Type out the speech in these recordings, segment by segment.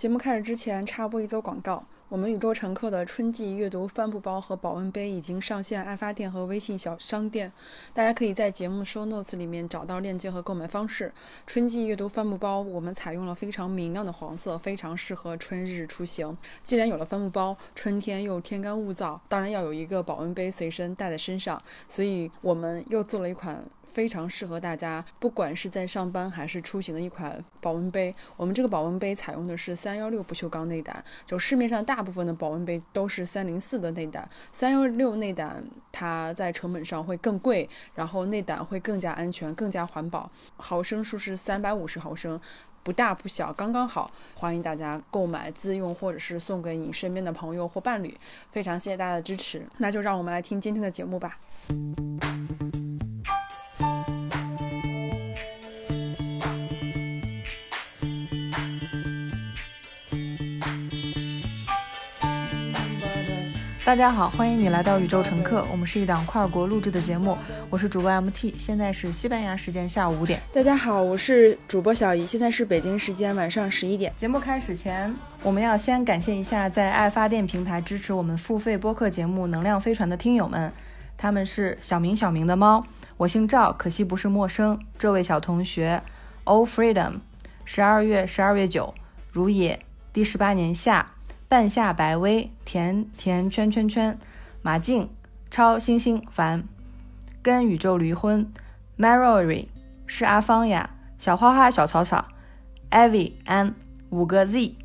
节目开始之前，插播一则广告。我们宇宙乘客的春季阅读帆布包和保温杯已经上线爱发电和微信小商店，大家可以在节目 show notes 里面找到链接和购买方式。春季阅读帆布包，我们采用了非常明亮的黄色，非常适合春日出行。既然有了帆布包，春天又天干物燥，当然要有一个保温杯随身带在身上，所以我们又做了一款。非常适合大家，不管是在上班还是出行的一款保温杯。我们这个保温杯采用的是三幺六不锈钢内胆，就市面上大部分的保温杯都是三零四的内胆，三幺六内胆它在成本上会更贵，然后内胆会更加安全、更加环保。毫升数是三百五十毫升，不大不小，刚刚好。欢迎大家购买自用或者是送给你身边的朋友或伴侣。非常谢谢大家的支持，那就让我们来听今天的节目吧。大家好，欢迎你来到宇宙乘客。我们是一档跨国录制的节目，我是主播 MT，现在是西班牙时间下午五点。大家好，我是主播小姨，现在是北京时间晚上十一点。节目开始前，我们要先感谢一下在爱发电平台支持我们付费播客节目《能量飞船》的听友们，他们是小明小明的猫，我姓赵，可惜不是陌生。这位小同学，All Freedom，十二月十二月九，如也，第十八年夏。半夏白薇，甜甜圈圈圈，马静，超星星凡，跟宇宙离婚，Marory 是阿芳呀，小花花小草草，Evie An 五个 Z，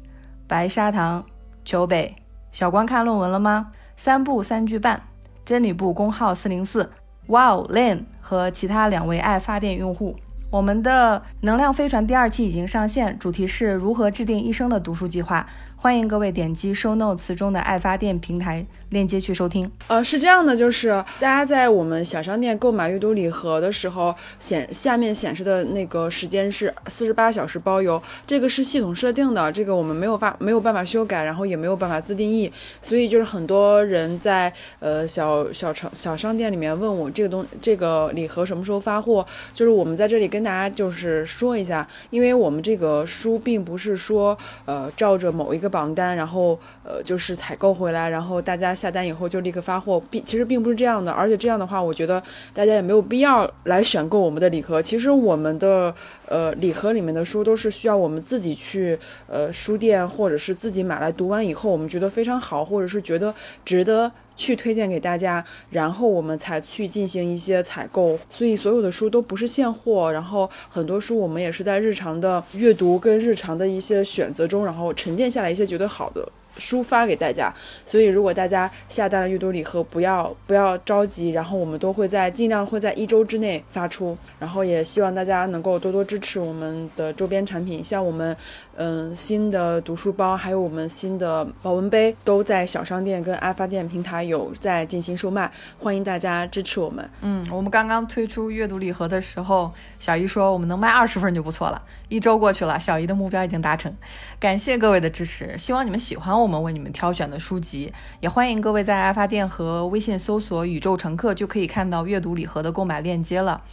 白砂糖，求北，小关看论文了吗？三步三句半，真理部工号四零四，Wow Lin 和其他两位爱发电用户。我们的能量飞船第二期已经上线，主题是如何制定一生的读书计划。欢迎各位点击 show notes 中的爱发电平台链接去收听。呃，是这样的，就是大家在我们小商店购买阅读礼盒的时候，显下面显示的那个时间是四十八小时包邮，这个是系统设定的，这个我们没有发没有办法修改，然后也没有办法自定义，所以就是很多人在呃小小城小商店里面问我这个东这个礼盒什么时候发货，就是我们在这里跟大家就是说一下，因为我们这个书并不是说呃照着某一个。榜单，然后呃就是采购回来，然后大家下单以后就立刻发货，并其实并不是这样的，而且这样的话，我觉得大家也没有必要来选购我们的礼盒。其实我们的呃礼盒里面的书都是需要我们自己去呃书店或者是自己买来读完以后，我们觉得非常好，或者是觉得值得。去推荐给大家，然后我们才去进行一些采购，所以所有的书都不是现货，然后很多书我们也是在日常的阅读跟日常的一些选择中，然后沉淀下来一些觉得好的。书发给大家，所以如果大家下单了阅读礼盒，不要不要着急，然后我们都会在尽量会在一周之内发出，然后也希望大家能够多多支持我们的周边产品，像我们嗯新的读书包，还有我们新的保温杯，都在小商店跟爱发电平台有在进行售卖，欢迎大家支持我们。嗯，我们刚刚推出阅读礼盒的时候，小姨说我们能卖二十份就不错了，一周过去了，小姨的目标已经达成，感谢各位的支持，希望你们喜欢我。我们为你们挑选的书籍，也欢迎各位在爱发电和微信搜索“宇宙乘客”，就可以看到阅读礼盒的购买链接了。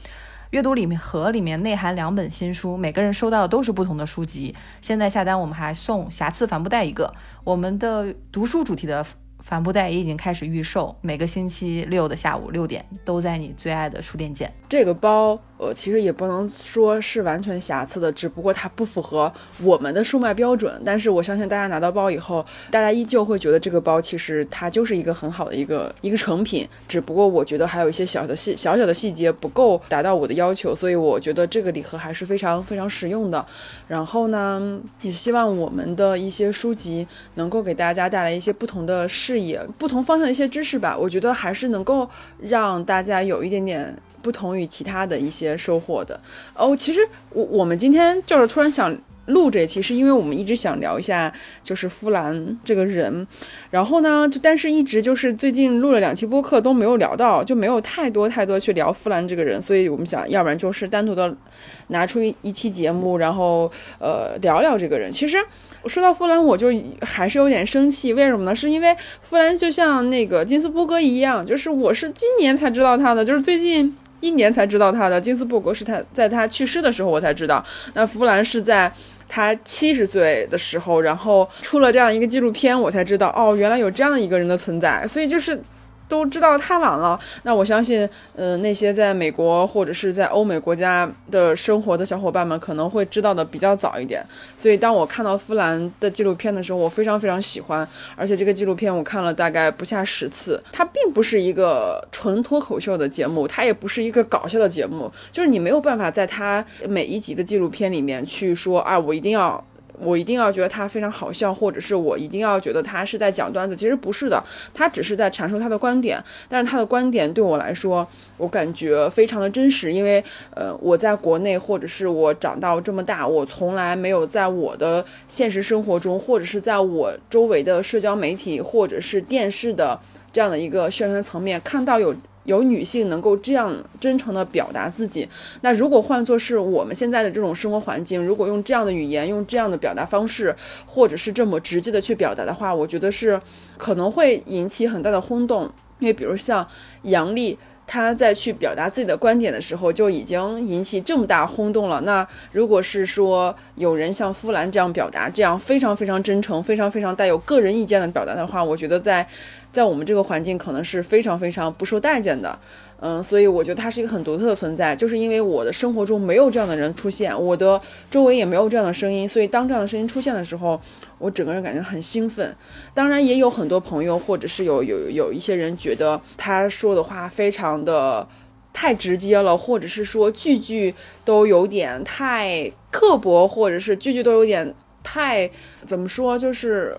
阅读礼盒里面内含两本新书，每个人收到的都是不同的书籍。现在下单，我们还送瑕疵帆布袋一个。我们的读书主题的。帆布袋也已经开始预售，每个星期六的下午六点都在你最爱的书店见。这个包，呃，其实也不能说是完全瑕疵的，只不过它不符合我们的售卖标准。但是我相信大家拿到包以后，大家依旧会觉得这个包其实它就是一个很好的一个一个成品。只不过我觉得还有一些小的细小小的细节不够达到我的要求，所以我觉得这个礼盒还是非常非常实用的。然后呢，也希望我们的一些书籍能够给大家带来一些不同的。视野不同方向的一些知识吧，我觉得还是能够让大家有一点点不同于其他的一些收获的。哦，其实我我们今天就是突然想录这期，是因为我们一直想聊一下就是呼兰这个人，然后呢，就但是一直就是最近录了两期播客都没有聊到，就没有太多太多去聊呼兰这个人，所以我们想要不然就是单独的拿出一期节目，然后呃聊聊这个人。其实我。说到富兰，我就还是有点生气。为什么呢？是因为富兰就像那个金斯伯格一样，就是我是今年才知道他的，就是最近一年才知道他的。金斯伯格是他在他去世的时候我才知道，那弗兰是在。他七十岁的时候，然后出了这样一个纪录片，我才知道哦，原来有这样的一个人的存在。所以就是。都知道太晚了，那我相信，嗯，那些在美国或者是在欧美国家的生活的小伙伴们可能会知道的比较早一点。所以当我看到弗兰的纪录片的时候，我非常非常喜欢，而且这个纪录片我看了大概不下十次。它并不是一个纯脱口秀的节目，它也不是一个搞笑的节目，就是你没有办法在它每一集的纪录片里面去说啊，我一定要。我一定要觉得他非常好笑，或者是我一定要觉得他是在讲段子，其实不是的，他只是在阐述他的观点。但是他的观点对我来说，我感觉非常的真实，因为呃，我在国内或者是我长到这么大，我从来没有在我的现实生活中，或者是在我周围的社交媒体或者是电视的这样的一个宣传层面看到有。有女性能够这样真诚地表达自己，那如果换作是我们现在的这种生活环境，如果用这样的语言，用这样的表达方式，或者是这么直接的去表达的话，我觉得是可能会引起很大的轰动。因为比如像杨笠，她在去表达自己的观点的时候，就已经引起这么大轰动了。那如果是说有人像夫兰这样表达，这样非常非常真诚、非常非常带有个人意见的表达的话，我觉得在。在我们这个环境，可能是非常非常不受待见的，嗯，所以我觉得它是一个很独特的存在，就是因为我的生活中没有这样的人出现，我的周围也没有这样的声音，所以当这样的声音出现的时候，我整个人感觉很兴奋。当然，也有很多朋友或者是有有有一些人觉得他说的话非常的太直接了，或者是说句句都有点太刻薄，或者是句句都有点太怎么说，就是。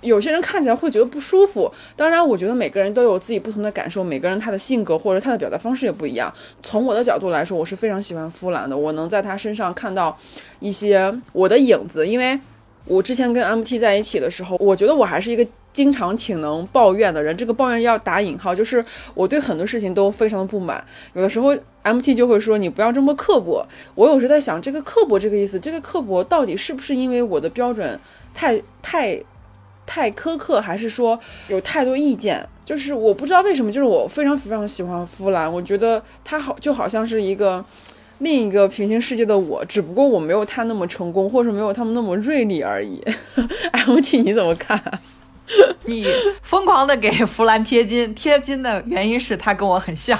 有些人看起来会觉得不舒服，当然，我觉得每个人都有自己不同的感受，每个人他的性格或者他的表达方式也不一样。从我的角度来说，我是非常喜欢夫兰的，我能在他身上看到一些我的影子。因为我之前跟 MT 在一起的时候，我觉得我还是一个经常挺能抱怨的人。这个抱怨要打引号，就是我对很多事情都非常的不满。有的时候 MT 就会说你不要这么刻薄。我有时在想，这个刻薄这个意思，这个刻薄到底是不是因为我的标准太太？太苛刻，还是说有太多意见？就是我不知道为什么，就是我非常非常喜欢弗兰，我觉得他好就好像是一个另一个平行世界的我，只不过我没有他那么成功，或者没有他们那么锐利而已。M T 你怎么看？你疯狂的给弗兰贴金，贴金的原因是他跟我很像。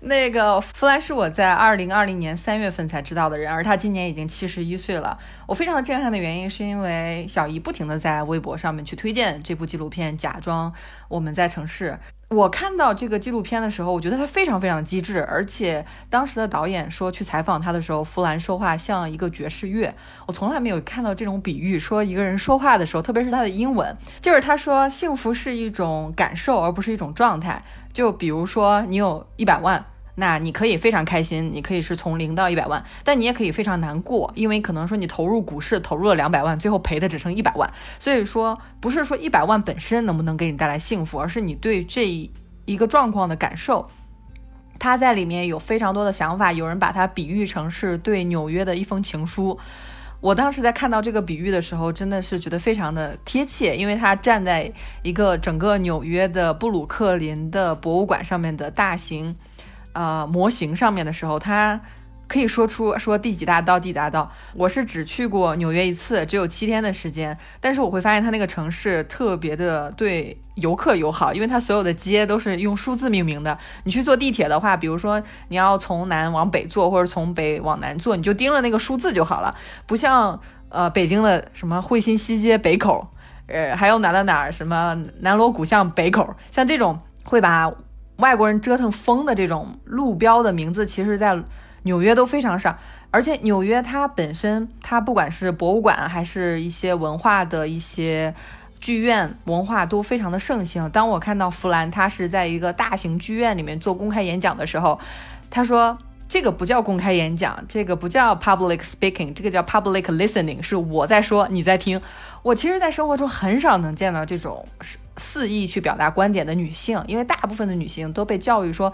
那个弗兰是我在二零二零年三月份才知道的人，而他今年已经七十一岁了。我非常震撼的原因是因为小姨不停的在微博上面去推荐这部纪录片《假装我们在城市》。我看到这个纪录片的时候，我觉得他非常非常机智，而且当时的导演说去采访他的时候，弗兰说话像一个爵士乐。我从来没有看到这种比喻，说一个人说话的时候，特别是他的英文，就是他说幸福是一种感受，而不是一种状态。就比如说，你有一百万，那你可以非常开心，你可以是从零到一百万，但你也可以非常难过，因为可能说你投入股市投入了两百万，最后赔的只剩一百万。所以说，不是说一百万本身能不能给你带来幸福，而是你对这一个状况的感受。他在里面有非常多的想法，有人把它比喻成是对纽约的一封情书。我当时在看到这个比喻的时候，真的是觉得非常的贴切，因为他站在一个整个纽约的布鲁克林的博物馆上面的大型，呃模型上面的时候，他。可以说出说第几大道第大道，我是只去过纽约一次，只有七天的时间，但是我会发现它那个城市特别的对游客友好，因为它所有的街都是用数字命名的。你去坐地铁的话，比如说你要从南往北坐，或者从北往南坐，你就盯着那个数字就好了，不像呃北京的什么汇新西街北口，呃还有哪哪哪什么南锣鼓巷北口，像这种会把外国人折腾疯的这种路标的名字，其实在。纽约都非常少，而且纽约它本身，它不管是博物馆还是一些文化的一些剧院，文化都非常的盛行。当我看到弗兰他是在一个大型剧院里面做公开演讲的时候，他说这个不叫公开演讲，这个不叫 public speaking，这个叫 public listening，是我在说，你在听。我其实，在生活中很少能见到这种肆意去表达观点的女性，因为大部分的女性都被教育说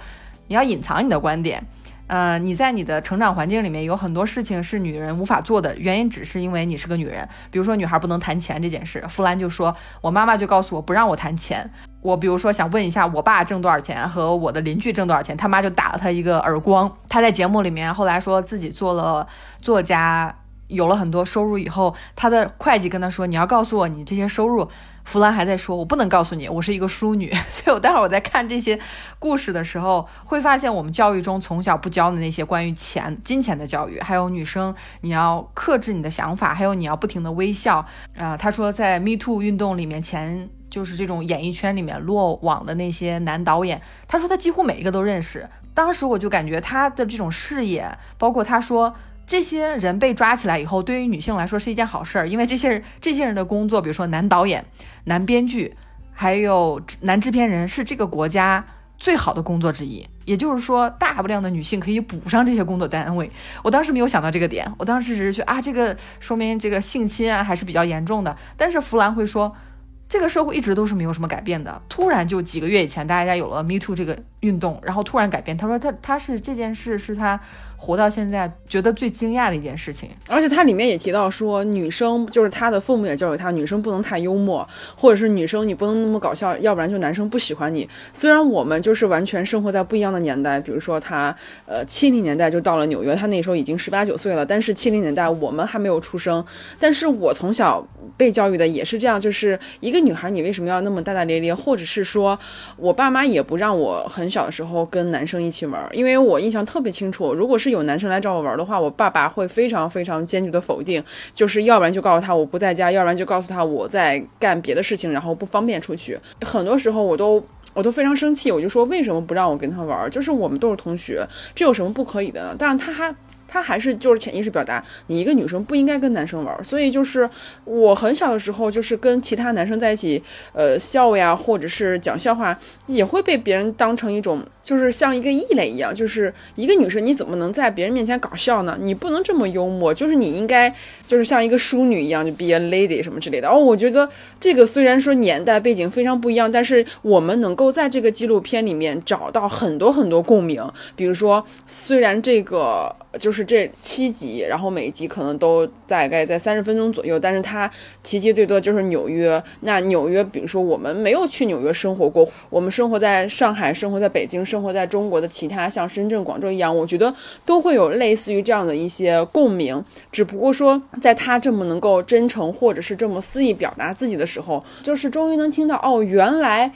你要隐藏你的观点。呃，你在你的成长环境里面有很多事情是女人无法做的，原因只是因为你是个女人。比如说，女孩不能谈钱这件事，弗兰就说，我妈妈就告诉我不让我谈钱。我比如说想问一下我爸挣多少钱和我的邻居挣多少钱，他妈就打了他一个耳光。他在节目里面后来说自己做了作家有了很多收入以后，他的会计跟他说：“你要告诉我你这些收入。”弗兰还在说：“我不能告诉你，我是一个淑女。”所以，我待会儿我在看这些故事的时候，会发现我们教育中从小不教的那些关于钱、金钱的教育，还有女生你要克制你的想法，还有你要不停的微笑。啊，他说在 Me Too 运动里面，前就是这种演艺圈里面落网的那些男导演，他说他几乎每一个都认识。当时我就感觉他的这种视野，包括他说。这些人被抓起来以后，对于女性来说是一件好事儿，因为这些人这些人的工作，比如说男导演、男编剧，还有男制片人，是这个国家最好的工作之一。也就是说，大不量的女性可以补上这些工作单位。我当时没有想到这个点，我当时只是觉得啊，这个说明这个性侵啊还是比较严重的。但是弗兰会说，这个社会一直都是没有什么改变的，突然就几个月以前，大家有了 Me Too 这个运动，然后突然改变。他说他他是这件事是他。活到现在，觉得最惊讶的一件事情，而且它里面也提到说，女生就是她的父母也教育她，女生不能太幽默，或者是女生你不能那么搞笑，要不然就男生不喜欢你。虽然我们就是完全生活在不一样的年代，比如说他，呃，七零年代就到了纽约，他那时候已经十八九岁了，但是七零年代我们还没有出生，但是我从小被教育的也是这样，就是一个女孩你为什么要那么大大咧咧，或者是说我爸妈也不让我很小的时候跟男生一起玩，因为我印象特别清楚，如果是有男生来找我玩的话，我爸爸会非常非常坚决的否定，就是要不然就告诉他我不在家，要不然就告诉他我在干别的事情，然后不方便出去。很多时候我都我都非常生气，我就说为什么不让我跟他玩？就是我们都是同学，这有什么不可以的呢？但是他还。他还是就是潜意识表达，你一个女生不应该跟男生玩，所以就是我很小的时候就是跟其他男生在一起，呃笑呀，或者是讲笑话，也会被别人当成一种就是像一个异类一样，就是一个女生你怎么能在别人面前搞笑呢？你不能这么幽默，就是你应该就是像一个淑女一样，就 be a lady 什么之类的。哦，我觉得这个虽然说年代背景非常不一样，但是我们能够在这个纪录片里面找到很多很多共鸣，比如说虽然这个就是。这七集，然后每一集可能都大概在三十分钟左右，但是它提及最多就是纽约。那纽约，比如说我们没有去纽约生活过，我们生活在上海，生活在北京，生活在中国的其他像深圳、广州一样，我觉得都会有类似于这样的一些共鸣。只不过说，在他这么能够真诚或者是这么肆意表达自己的时候，就是终于能听到哦，原来。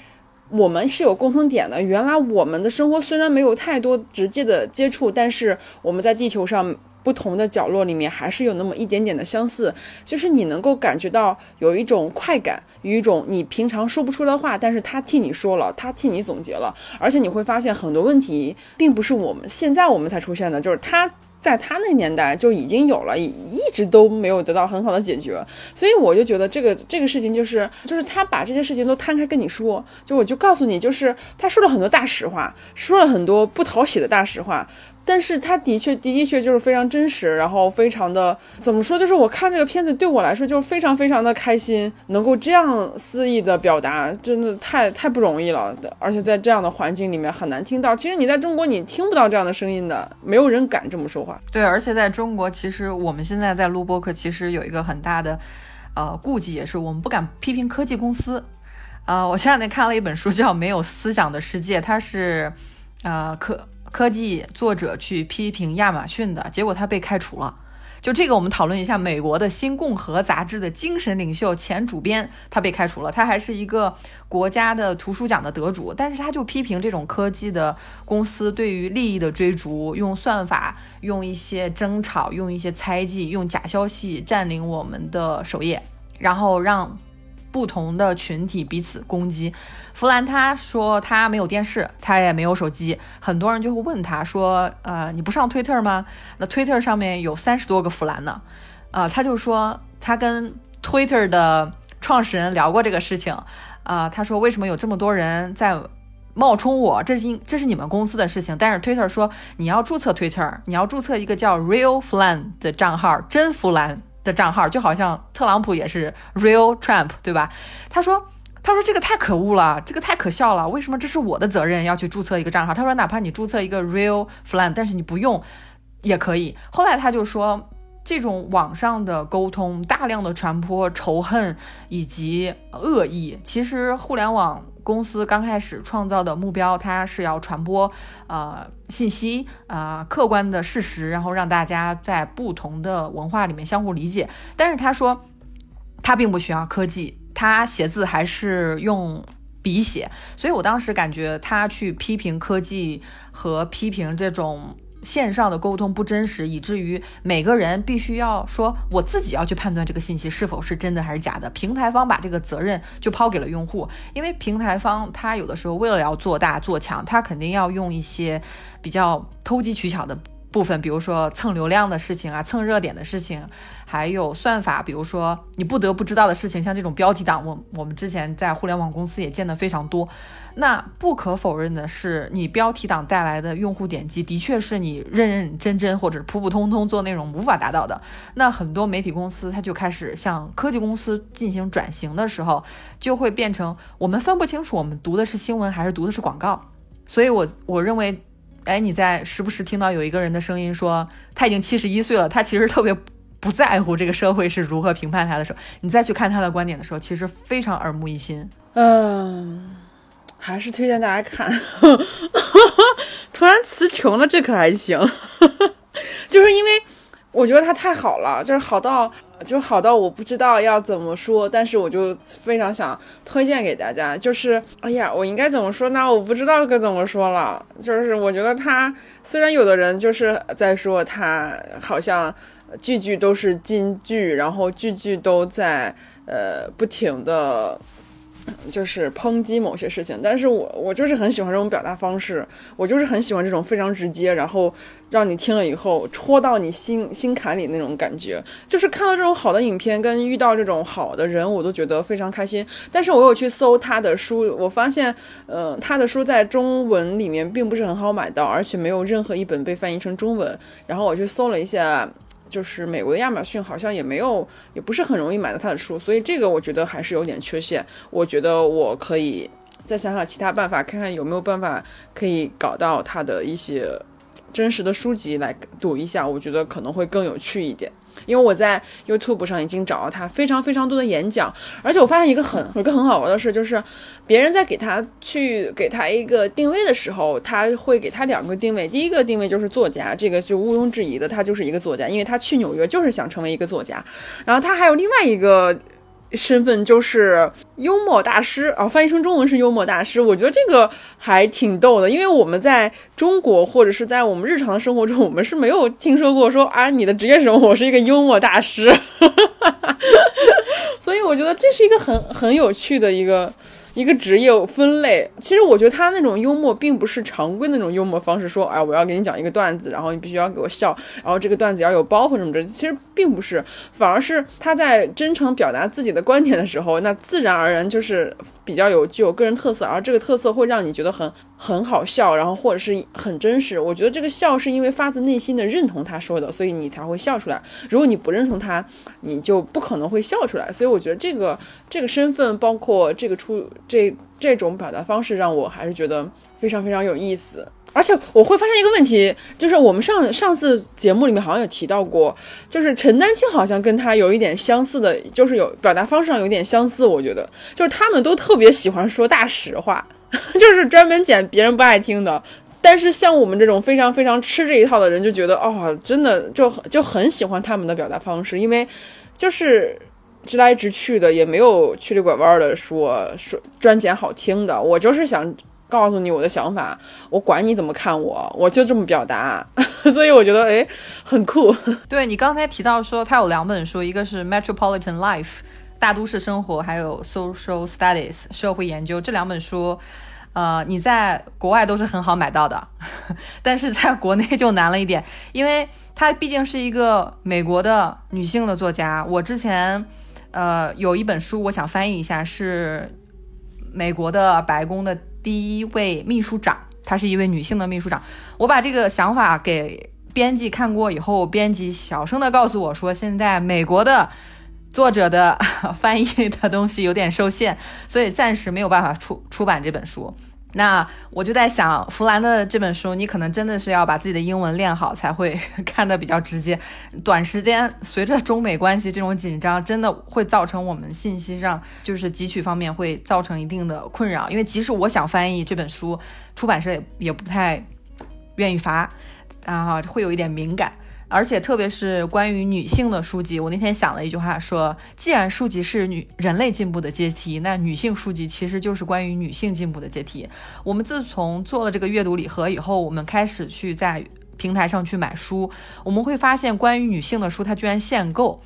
我们是有共同点的。原来我们的生活虽然没有太多直接的接触，但是我们在地球上不同的角落里面还是有那么一点点的相似。就是你能够感觉到有一种快感，有一种你平常说不出的话，但是他替你说了，他替你总结了，而且你会发现很多问题并不是我们现在我们才出现的，就是他。在他那年代就已经有了，一直都没有得到很好的解决，所以我就觉得这个这个事情就是，就是他把这些事情都摊开跟你说，就我就告诉你，就是他说了很多大实话，说了很多不讨喜的大实话。但是他的确的的确就是非常真实，然后非常的怎么说？就是我看这个片子对我来说就是非常非常的开心，能够这样肆意的表达，真的太太不容易了。而且在这样的环境里面很难听到。其实你在中国你听不到这样的声音的，没有人敢这么说话。对，而且在中国，其实我们现在在录播客，其实有一个很大的呃顾忌，也是我们不敢批评科技公司。啊，我前两天看了一本书叫《没有思想的世界》，它是啊科。科技作者去批评亚马逊的结果，他被开除了。就这个，我们讨论一下美国的《新共和》杂志的精神领袖、前主编，他被开除了。他还是一个国家的图书奖的得主，但是他就批评这种科技的公司对于利益的追逐，用算法、用一些争吵、用一些猜忌、用假消息占领我们的首页，然后让。不同的群体彼此攻击。弗兰他说他没有电视，他也没有手机。很多人就会问他说：“呃，你不上 Twitter 吗？那 Twitter 上面有三十多个弗兰呢。”啊，他就说他跟 Twitter 的创始人聊过这个事情。啊，他说为什么有这么多人在冒充我？这是这是你们公司的事情。但是 Twitter 说你要注册 Twitter，你要注册一个叫 Real Flan 的账号，真弗兰。的账号就好像特朗普也是 real Trump，对吧？他说，他说这个太可恶了，这个太可笑了。为什么这是我的责任要去注册一个账号？他说，哪怕你注册一个 real Flan，但是你不用也可以。后来他就说，这种网上的沟通，大量的传播仇恨以及恶意，其实互联网公司刚开始创造的目标，它是要传播呃信息啊客观的事实，然后让大家在不同的文化里面相互理解。但是他说，他并不需要科技，他写字还是用笔写，所以我当时感觉他去批评科技和批评这种。线上的沟通不真实，以至于每个人必须要说我自己要去判断这个信息是否是真的还是假的。平台方把这个责任就抛给了用户，因为平台方他有的时候为了要做大做强，他肯定要用一些比较投机取巧的。部分，比如说蹭流量的事情啊，蹭热点的事情，还有算法，比如说你不得不知道的事情，像这种标题党，我我们之前在互联网公司也见得非常多。那不可否认的是，你标题党带来的用户点击，的确是你认认真真或者普普通通做内容无法达到的。那很多媒体公司，它就开始向科技公司进行转型的时候，就会变成我们分不清楚我们读的是新闻还是读的是广告。所以，我我认为。哎，你在时不时听到有一个人的声音说他已经七十一岁了，他其实特别不在乎这个社会是如何评判他的时候，你再去看他的观点的时候，其实非常耳目一新。嗯，还是推荐大家看。突然词穷了，这可还行，就是因为。我觉得他太好了，就是好到，就好到我不知道要怎么说，但是我就非常想推荐给大家。就是，哎呀，我应该怎么说呢？我不知道该怎么说了。就是我觉得他，虽然有的人就是在说他好像句句都是金句，然后句句都在呃不停的。就是抨击某些事情，但是我我就是很喜欢这种表达方式，我就是很喜欢这种非常直接，然后让你听了以后戳到你心心坎里那种感觉。就是看到这种好的影片跟遇到这种好的人，我都觉得非常开心。但是我有去搜他的书，我发现，嗯，他的书在中文里面并不是很好买到，而且没有任何一本被翻译成中文。然后我去搜了一下。就是美国的亚马逊好像也没有，也不是很容易买到他的书，所以这个我觉得还是有点缺陷。我觉得我可以再想想其他办法，看看有没有办法可以搞到他的一些真实的书籍来读一下，我觉得可能会更有趣一点。因为我在 YouTube 上已经找到他非常非常多的演讲，而且我发现一个很有一个很好玩的事，就是别人在给他去给他一个定位的时候，他会给他两个定位。第一个定位就是作家，这个就毋庸置疑的，他就是一个作家，因为他去纽约就是想成为一个作家。然后他还有另外一个。身份就是幽默大师啊，翻译成中文是幽默大师。我觉得这个还挺逗的，因为我们在中国或者是在我们日常的生活中，我们是没有听说过说啊，你的职业是什么？我是一个幽默大师。所以我觉得这是一个很很有趣的一个。一个职业分类，其实我觉得他那种幽默并不是常规那种幽默方式，说，哎，我要给你讲一个段子，然后你必须要给我笑，然后这个段子要有包袱什么的，其实并不是，反而是他在真诚表达自己的观点的时候，那自然而然就是比较有具有个人特色，而这个特色会让你觉得很很好笑，然后或者是很真实。我觉得这个笑是因为发自内心的认同他说的，所以你才会笑出来。如果你不认同他，你就不可能会笑出来。所以我觉得这个这个身份，包括这个出。这这种表达方式让我还是觉得非常非常有意思，而且我会发现一个问题，就是我们上上次节目里面好像有提到过，就是陈丹青好像跟他有一点相似的，就是有表达方式上有点相似。我觉得就是他们都特别喜欢说大实话，就是专门捡别人不爱听的。但是像我们这种非常非常吃这一套的人，就觉得哦，真的就就很喜欢他们的表达方式，因为就是。直来直去的，也没有曲里拐弯的说说专捡好听的。我就是想告诉你我的想法，我管你怎么看我，我就这么表达。所以我觉得哎，很酷。对你刚才提到说他有两本书，一个是 Metropolitan Life 大都市生活，还有 Social Studies 社会研究这两本书，呃，你在国外都是很好买到的，但是在国内就难了一点，因为她毕竟是一个美国的女性的作家。我之前。呃，有一本书我想翻译一下，是美国的白宫的第一位秘书长，她是一位女性的秘书长。我把这个想法给编辑看过以后，编辑小声的告诉我说，现在美国的作者的 翻译的东西有点受限，所以暂时没有办法出出版这本书。那我就在想，弗兰的这本书，你可能真的是要把自己的英文练好才会 看得比较直接。短时间随着中美关系这种紧张，真的会造成我们信息上就是汲取方面会造成一定的困扰。因为即使我想翻译这本书，出版社也也不太愿意发，啊，会有一点敏感。而且特别是关于女性的书籍，我那天想了一句话，说既然书籍是女人类进步的阶梯，那女性书籍其实就是关于女性进步的阶梯。我们自从做了这个阅读礼盒以后，我们开始去在平台上去买书，我们会发现关于女性的书它居然限购。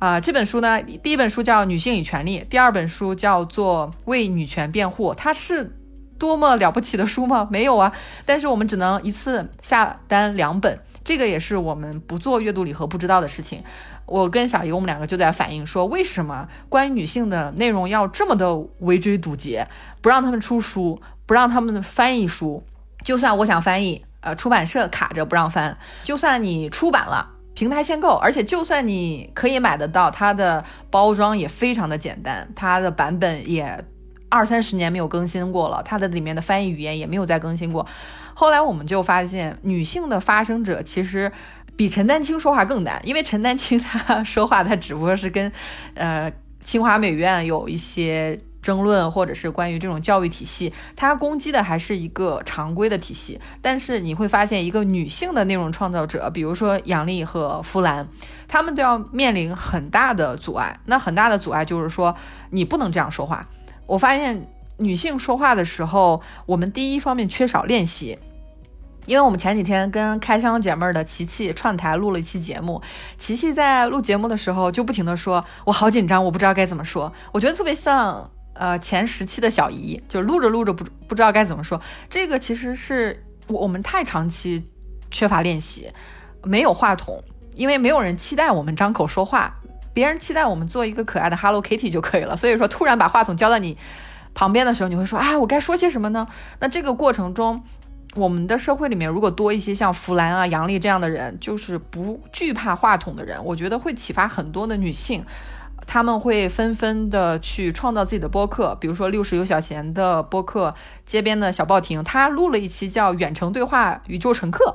啊，这本书呢，第一本书叫《女性与权利》，第二本书叫做《为女权辩护》，它是多么了不起的书吗？没有啊，但是我们只能一次下单两本。这个也是我们不做阅读礼盒不知道的事情。我跟小姨，我们两个就在反映说，为什么关于女性的内容要这么的围追堵截，不让他们出书，不让他们翻译书。就算我想翻译，呃，出版社卡着不让翻。就算你出版了，平台限购，而且就算你可以买得到，它的包装也非常的简单，它的版本也二三十年没有更新过了，它的里面的翻译语言也没有再更新过。后来我们就发现，女性的发声者其实比陈丹青说话更难，因为陈丹青 她说话，她只不过是跟，呃，清华美院有一些争论，或者是关于这种教育体系，他攻击的还是一个常规的体系。但是你会发现，一个女性的内容创造者，比如说杨丽和弗兰，他们都要面临很大的阻碍。那很大的阻碍就是说，你不能这样说话。我发现女性说话的时候，我们第一方面缺少练习。因为我们前几天跟开箱姐妹的琪琪串台录了一期节目，琪琪在录节目的时候就不停的说：“我好紧张，我不知道该怎么说。”我觉得特别像呃前十期的小姨，就录着录着不不知道该怎么说。这个其实是我我们太长期缺乏练习，没有话筒，因为没有人期待我们张口说话，别人期待我们做一个可爱的 Hello Kitty 就可以了。所以说，突然把话筒交到你旁边的时候，你会说：“啊，我该说些什么呢？”那这个过程中。我们的社会里面，如果多一些像弗兰啊、杨丽这样的人，就是不惧怕话筒的人，我觉得会启发很多的女性，他们会纷纷的去创造自己的播客。比如说六十有小贤的播客，街边的小报亭，他录了一期叫《远程对话宇宙乘客》，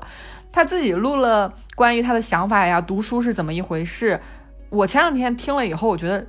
他自己录了关于他的想法呀，读书是怎么一回事。我前两天听了以后，我觉得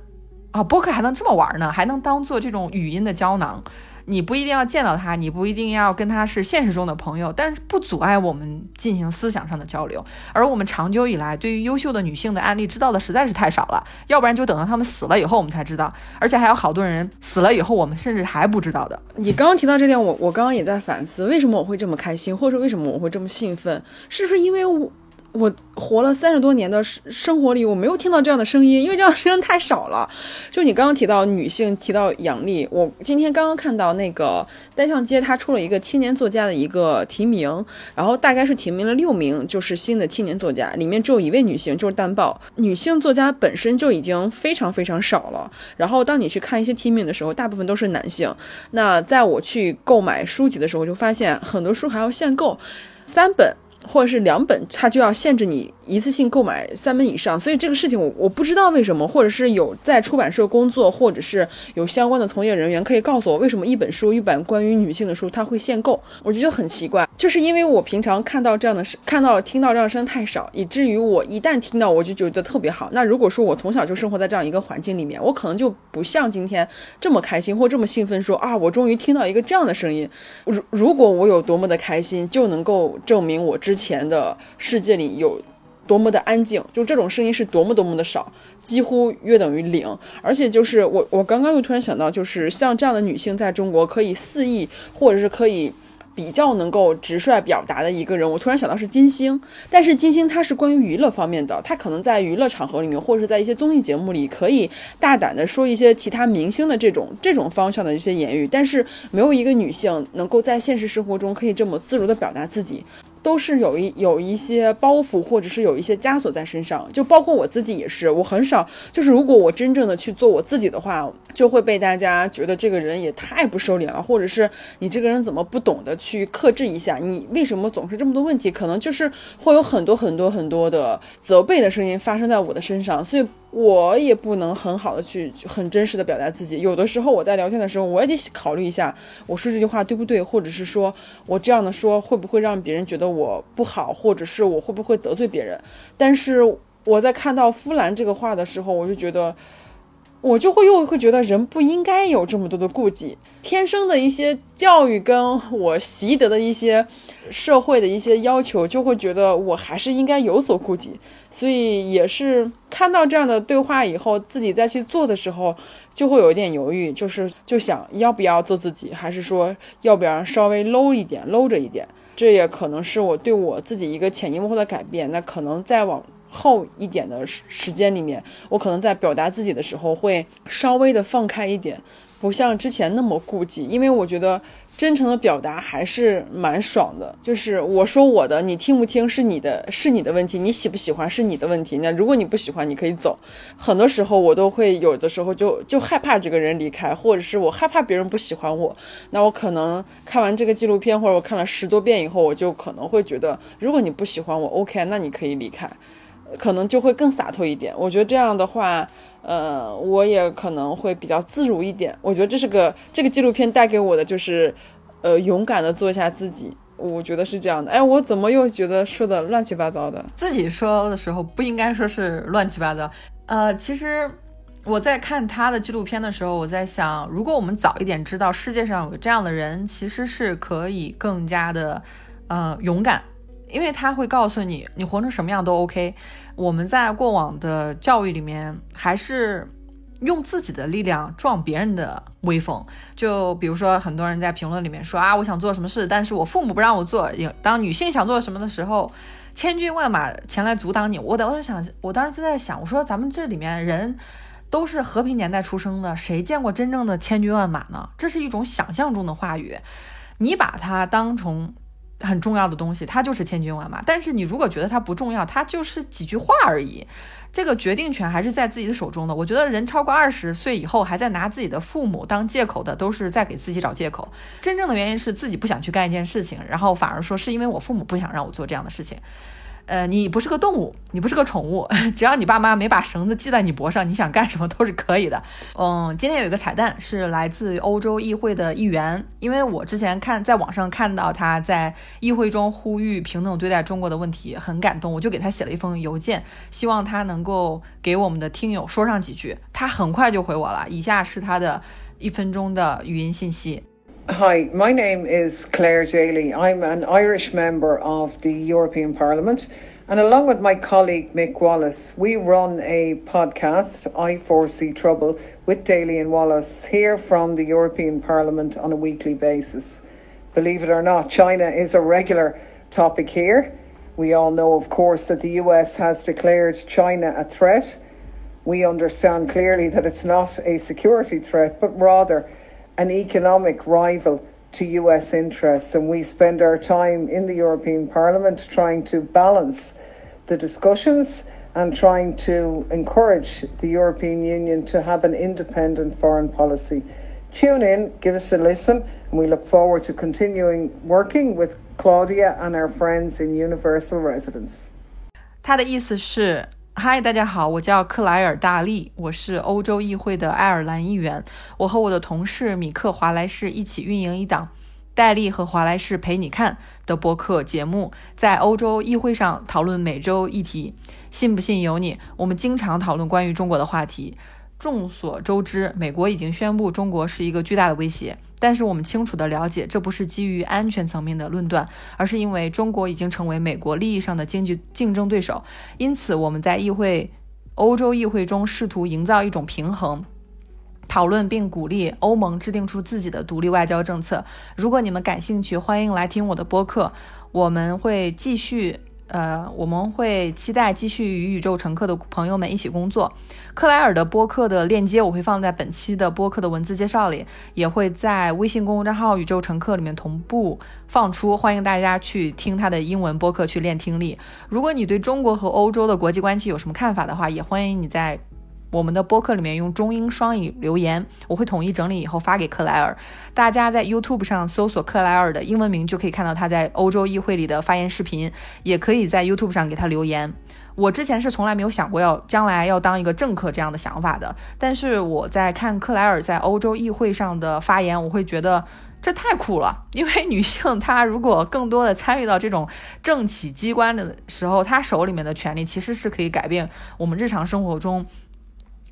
啊，播客还能这么玩呢，还能当做这种语音的胶囊。你不一定要见到他，你不一定要跟他是现实中的朋友，但是不阻碍我们进行思想上的交流。而我们长久以来对于优秀的女性的案例知道的实在是太少了，要不然就等到他们死了以后我们才知道，而且还有好多人死了以后我们甚至还不知道的。你刚刚提到这点，我我刚刚也在反思，为什么我会这么开心，或者为什么我会这么兴奋？是不是因为我？我活了三十多年的生生活里，我没有听到这样的声音，因为这样声音太少了。就你刚刚提到女性，提到杨丽，我今天刚刚看到那个单向街，他出了一个青年作家的一个提名，然后大概是提名了六名，就是新的青年作家，里面只有一位女性，就是淡报。女性作家本身就已经非常非常少了。然后当你去看一些提名的时候，大部分都是男性。那在我去购买书籍的时候，就发现很多书还要限购，三本。或者是两本，它就要限制你一次性购买三本以上，所以这个事情我我不知道为什么，或者是有在出版社工作，或者是有相关的从业人员可以告诉我，为什么一本书一本关于女性的书它会限购，我就觉得很奇怪，就是因为我平常看到这样的声，看到听到这样的声太少，以至于我一旦听到我就觉得特别好。那如果说我从小就生活在这样一个环境里面，我可能就不像今天这么开心或这么兴奋，说啊，我终于听到一个这样的声音。如如果我有多么的开心，就能够证明我之前的世界里有多么的安静，就这种声音是多么多么的少，几乎约等于零。而且就是我，我刚刚又突然想到，就是像这样的女性在中国可以肆意，或者是可以比较能够直率表达的一个人，我突然想到是金星。但是金星她是关于娱乐方面的，她可能在娱乐场合里面，或者是在一些综艺节目里，可以大胆的说一些其他明星的这种这种方向的一些言语。但是没有一个女性能够在现实生活中可以这么自如的表达自己。都是有一有一些包袱，或者是有一些枷锁在身上，就包括我自己也是。我很少，就是如果我真正的去做我自己的话，就会被大家觉得这个人也太不收敛了，或者是你这个人怎么不懂得去克制一下？你为什么总是这么多问题？可能就是会有很多很多很多的责备的声音发生在我的身上，所以我也不能很好的去很真实的表达自己。有的时候我在聊天的时候，我也得考虑一下，我说这句话对不对，或者是说我这样的说会不会让别人觉得我不好，或者是我会不会得罪别人。但是我在看到夫兰这个话的时候，我就觉得。我就会又会觉得人不应该有这么多的顾忌，天生的一些教育跟我习得的一些社会的一些要求，就会觉得我还是应该有所顾忌。所以也是看到这样的对话以后，自己再去做的时候，就会有一点犹豫，就是就想要不要做自己，还是说要不要稍微 low 一点，low 着一点。这也可能是我对我自己一个潜移默化的改变。那可能再往。后一点的时间里面，我可能在表达自己的时候会稍微的放开一点，不像之前那么顾忌，因为我觉得真诚的表达还是蛮爽的。就是我说我的，你听不听是你的，是你的问题，你喜不喜欢是你的问题。那如果你不喜欢，你可以走。很多时候我都会有的时候就就害怕这个人离开，或者是我害怕别人不喜欢我。那我可能看完这个纪录片，或者我看了十多遍以后，我就可能会觉得，如果你不喜欢我，OK，那你可以离开。可能就会更洒脱一点。我觉得这样的话，呃，我也可能会比较自如一点。我觉得这是个这个纪录片带给我的，就是呃，勇敢的做一下自己。我觉得是这样的。哎，我怎么又觉得说的乱七八糟的？自己说的时候不应该说是乱七八糟。呃，其实我在看他的纪录片的时候，我在想，如果我们早一点知道世界上有这样的人，其实是可以更加的呃勇敢。因为他会告诉你，你活成什么样都 OK。我们在过往的教育里面，还是用自己的力量撞别人的威风。就比如说，很多人在评论里面说啊，我想做什么事，但是我父母不让我做。当女性想做什么的时候，千军万马前来阻挡你。我当时想，我当时就在想，我说咱们这里面人都是和平年代出生的，谁见过真正的千军万马呢？这是一种想象中的话语，你把它当成。很重要的东西，它就是千军万马。但是你如果觉得它不重要，它就是几句话而已。这个决定权还是在自己的手中的。我觉得人超过二十岁以后还在拿自己的父母当借口的，都是在给自己找借口。真正的原因是自己不想去干一件事情，然后反而说是因为我父母不想让我做这样的事情。呃，你不是个动物，你不是个宠物，只要你爸妈没把绳子系在你脖上，你想干什么都是可以的。嗯，今天有一个彩蛋是来自欧洲议会的议员，因为我之前看在网上看到他在议会中呼吁平等对待中国的问题，很感动，我就给他写了一封邮件，希望他能够给我们的听友说上几句。他很快就回我了，以下是他的一分钟的语音信息。Hi, my name is Claire Daly. I'm an Irish member of the European Parliament, and along with my colleague Mick Wallace, we run a podcast, I Foresee Trouble, with Daly and Wallace here from the European Parliament on a weekly basis. Believe it or not, China is a regular topic here. We all know, of course, that the US has declared China a threat. We understand clearly that it's not a security threat, but rather an economic rival to US interests, and we spend our time in the European Parliament trying to balance the discussions and trying to encourage the European Union to have an independent foreign policy. Tune in, give us a listen, and we look forward to continuing working with Claudia and our friends in Universal Residence. 他的意思是 嗨，大家好，我叫克莱尔·大利，我是欧洲议会的爱尔兰议员。我和我的同事米克·华莱士一起运营一档“戴利和华莱士陪你看”的播客节目，在欧洲议会上讨论每周议题。信不信由你。我们经常讨论关于中国的话题。众所周知，美国已经宣布中国是一个巨大的威胁。但是我们清楚地了解，这不是基于安全层面的论断，而是因为中国已经成为美国利益上的经济竞争对手。因此，我们在议会、欧洲议会中试图营造一种平衡，讨论并鼓励欧盟制定出自己的独立外交政策。如果你们感兴趣，欢迎来听我的播客，我们会继续。呃，我们会期待继续与宇宙乘客的朋友们一起工作。克莱尔的播客的链接我会放在本期的播客的文字介绍里，也会在微信公众账号“宇宙乘客”里面同步放出，欢迎大家去听他的英文播客去练听力。如果你对中国和欧洲的国际关系有什么看法的话，也欢迎你在我们的播客里面用中英双语留言，我会统一整理以后发给克莱尔。大家在 YouTube 上搜索克莱尔的英文名，就可以看到他在欧洲议会里的发言视频，也可以在 YouTube 上给他留言。我之前是从来没有想过要将来要当一个政客这样的想法的，但是我在看克莱尔在欧洲议会上的发言，我会觉得这太酷了。因为女性她如果更多的参与到这种政企机关的时候，她手里面的权利其实是可以改变我们日常生活中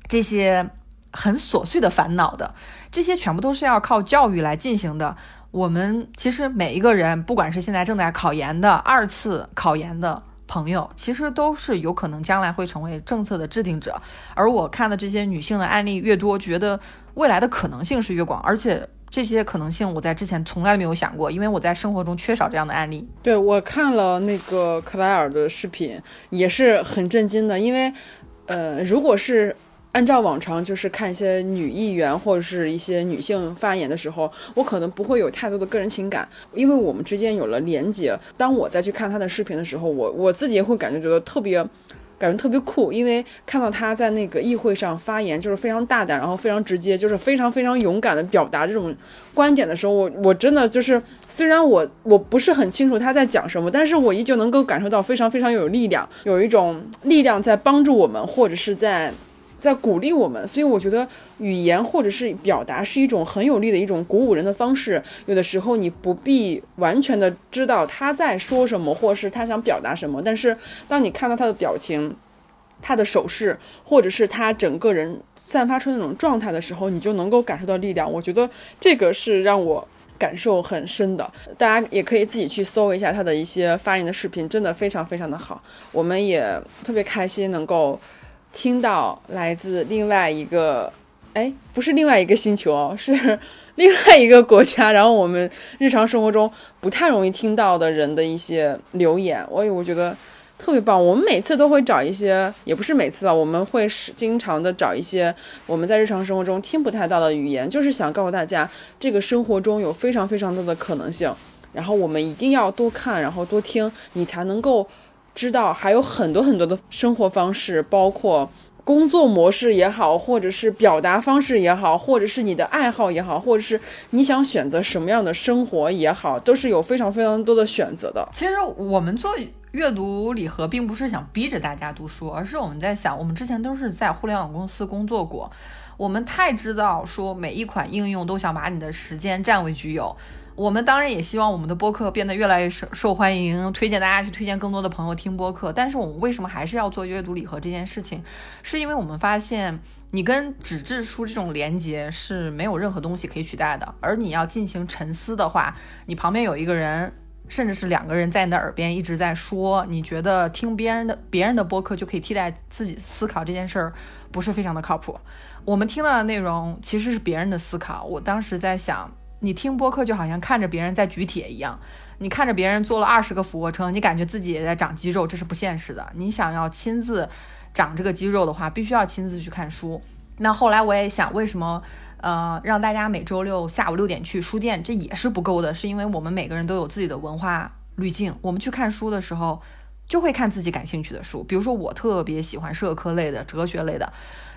这些很琐碎的烦恼的。这些全部都是要靠教育来进行的。我们其实每一个人，不管是现在正在考研的、二次考研的。朋友其实都是有可能将来会成为政策的制定者，而我看的这些女性的案例越多，觉得未来的可能性是越广，而且这些可能性我在之前从来没有想过，因为我在生活中缺少这样的案例。对我看了那个克莱尔的视频，也是很震惊的，因为，呃，如果是。按照往常，就是看一些女议员或者是一些女性发言的时候，我可能不会有太多的个人情感，因为我们之间有了连接。当我再去看她的视频的时候，我我自己也会感觉觉得特别，感觉特别酷，因为看到她在那个议会上发言，就是非常大胆，然后非常直接，就是非常非常勇敢的表达这种观点的时候，我我真的就是，虽然我我不是很清楚她在讲什么，但是我依旧能够感受到非常非常有力量，有一种力量在帮助我们，或者是在。在鼓励我们，所以我觉得语言或者是表达是一种很有力的一种鼓舞人的方式。有的时候你不必完全的知道他在说什么，或是他想表达什么，但是当你看到他的表情、他的手势，或者是他整个人散发出那种状态的时候，你就能够感受到力量。我觉得这个是让我感受很深的。大家也可以自己去搜一下他的一些发言的视频，真的非常非常的好。我们也特别开心能够。听到来自另外一个，哎，不是另外一个星球哦，是另外一个国家。然后我们日常生活中不太容易听到的人的一些留言，我我觉得特别棒。我们每次都会找一些，也不是每次了，我们会是经常的找一些我们在日常生活中听不太到的语言，就是想告诉大家，这个生活中有非常非常多的可能性。然后我们一定要多看，然后多听，你才能够。知道还有很多很多的生活方式，包括工作模式也好，或者是表达方式也好，或者是你的爱好也好，或者是你想选择什么样的生活也好，都是有非常非常多的选择的。其实我们做阅读礼盒，并不是想逼着大家读书，而是我们在想，我们之前都是在互联网公司工作过，我们太知道说每一款应用都想把你的时间占为己有。我们当然也希望我们的播客变得越来越受受欢迎，推荐大家去推荐更多的朋友听播客。但是我们为什么还是要做阅读礼盒这件事情？是因为我们发现你跟纸质书这种连接是没有任何东西可以取代的。而你要进行沉思的话，你旁边有一个人，甚至是两个人在你的耳边一直在说，你觉得听别人的别人的播客就可以替代自己思考这件事儿，不是非常的靠谱。我们听到的内容其实是别人的思考。我当时在想。你听播客就好像看着别人在举铁一样，你看着别人做了二十个俯卧撑，你感觉自己也在长肌肉，这是不现实的。你想要亲自长这个肌肉的话，必须要亲自去看书。那后来我也想，为什么呃让大家每周六下午六点去书店，这也是不够的，是因为我们每个人都有自己的文化滤镜。我们去看书的时候，就会看自己感兴趣的书，比如说我特别喜欢社科类的、哲学类的。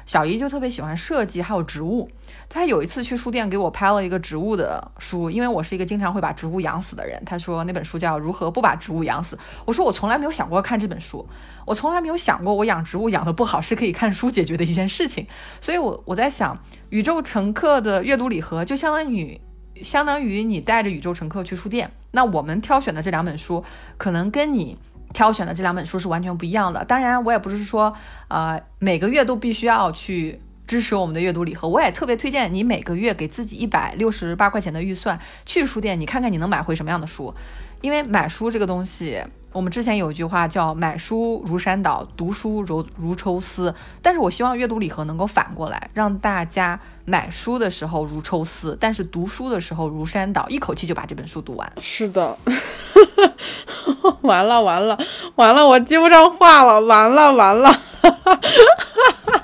小姨就特别喜欢设计，还有植物。她有一次去书店给我拍了一个植物的书，因为我是一个经常会把植物养死的人。她说那本书叫《如何不把植物养死》。我说我从来没有想过看这本书，我从来没有想过我养植物养的不好是可以看书解决的一件事情。所以，我我在想，宇宙乘客的阅读礼盒就相当于相当于你带着宇宙乘客去书店。那我们挑选的这两本书，可能跟你。挑选的这两本书是完全不一样的。当然，我也不是说，呃，每个月都必须要去支持我们的阅读礼盒。我也特别推荐你每个月给自己一百六十八块钱的预算，去书店，你看看你能买回什么样的书。因为买书这个东西。我们之前有一句话叫“买书如山倒，读书如如抽丝”，但是我希望阅读礼盒能够反过来，让大家买书的时候如抽丝，但是读书的时候如山倒，一口气就把这本书读完。是的，完了完了完了，我接不上话了，完了完了。